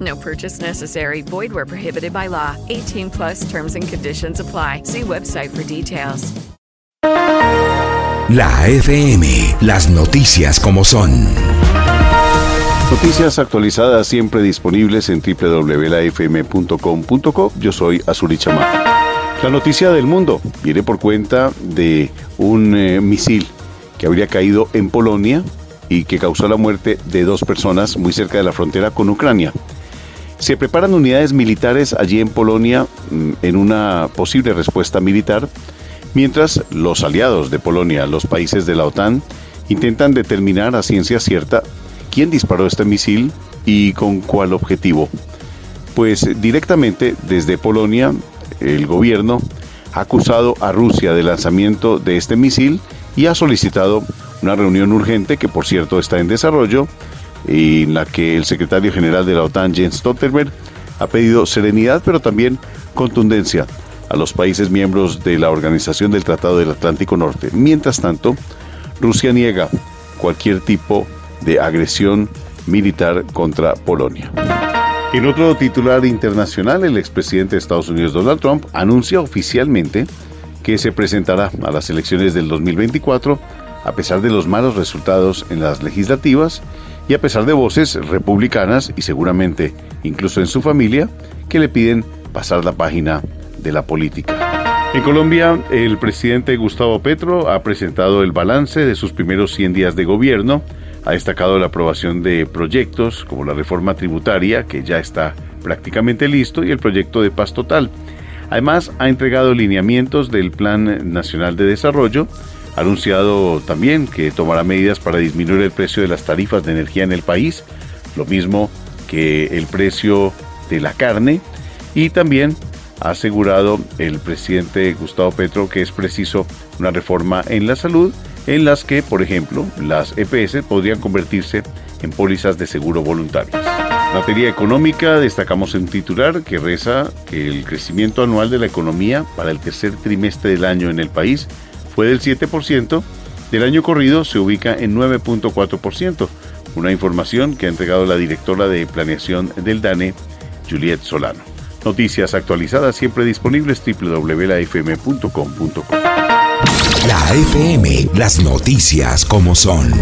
No purchase necessary. Void where prohibited by law. 18 plus terms and conditions apply. See website for details. La FM, las noticias como son. Noticias actualizadas siempre disponibles en www.lafm.com.co. Yo soy Azuri Chamá. La noticia del mundo viene por cuenta de un eh, misil que habría caído en Polonia y que causó la muerte de dos personas muy cerca de la frontera con Ucrania. Se preparan unidades militares allí en Polonia mm, en una posible respuesta militar, mientras los aliados de Polonia, los países de la OTAN, intentan determinar a ciencia cierta quién disparó este misil y con cuál objetivo. Pues directamente desde Polonia, el gobierno ha acusado a Rusia del lanzamiento de este misil y ha solicitado una reunión urgente que por cierto está en desarrollo en la que el secretario general de la OTAN, Jens Stoltenberg, ha pedido serenidad pero también contundencia a los países miembros de la Organización del Tratado del Atlántico Norte. Mientras tanto, Rusia niega cualquier tipo de agresión militar contra Polonia. En otro titular internacional, el expresidente de Estados Unidos, Donald Trump, anuncia oficialmente que se presentará a las elecciones del 2024 a pesar de los malos resultados en las legislativas y a pesar de voces republicanas y seguramente incluso en su familia que le piden pasar la página de la política. En Colombia, el presidente Gustavo Petro ha presentado el balance de sus primeros 100 días de gobierno, ha destacado la aprobación de proyectos como la reforma tributaria, que ya está prácticamente listo, y el proyecto de paz total. Además, ha entregado lineamientos del Plan Nacional de Desarrollo, ha anunciado también que tomará medidas para disminuir el precio de las tarifas de energía en el país, lo mismo que el precio de la carne, y también ha asegurado el presidente Gustavo Petro que es preciso una reforma en la salud en las que, por ejemplo, las EPS podrían convertirse en pólizas de seguro voluntarias. En materia económica, destacamos un titular que reza que el crecimiento anual de la economía para el tercer trimestre del año en el país fue del 7%, del año corrido se ubica en 9.4%, una información que ha entregado la directora de planeación del DANE, Juliette Solano. Noticias actualizadas siempre disponibles www.lafm.com.co. La FM, las noticias como son.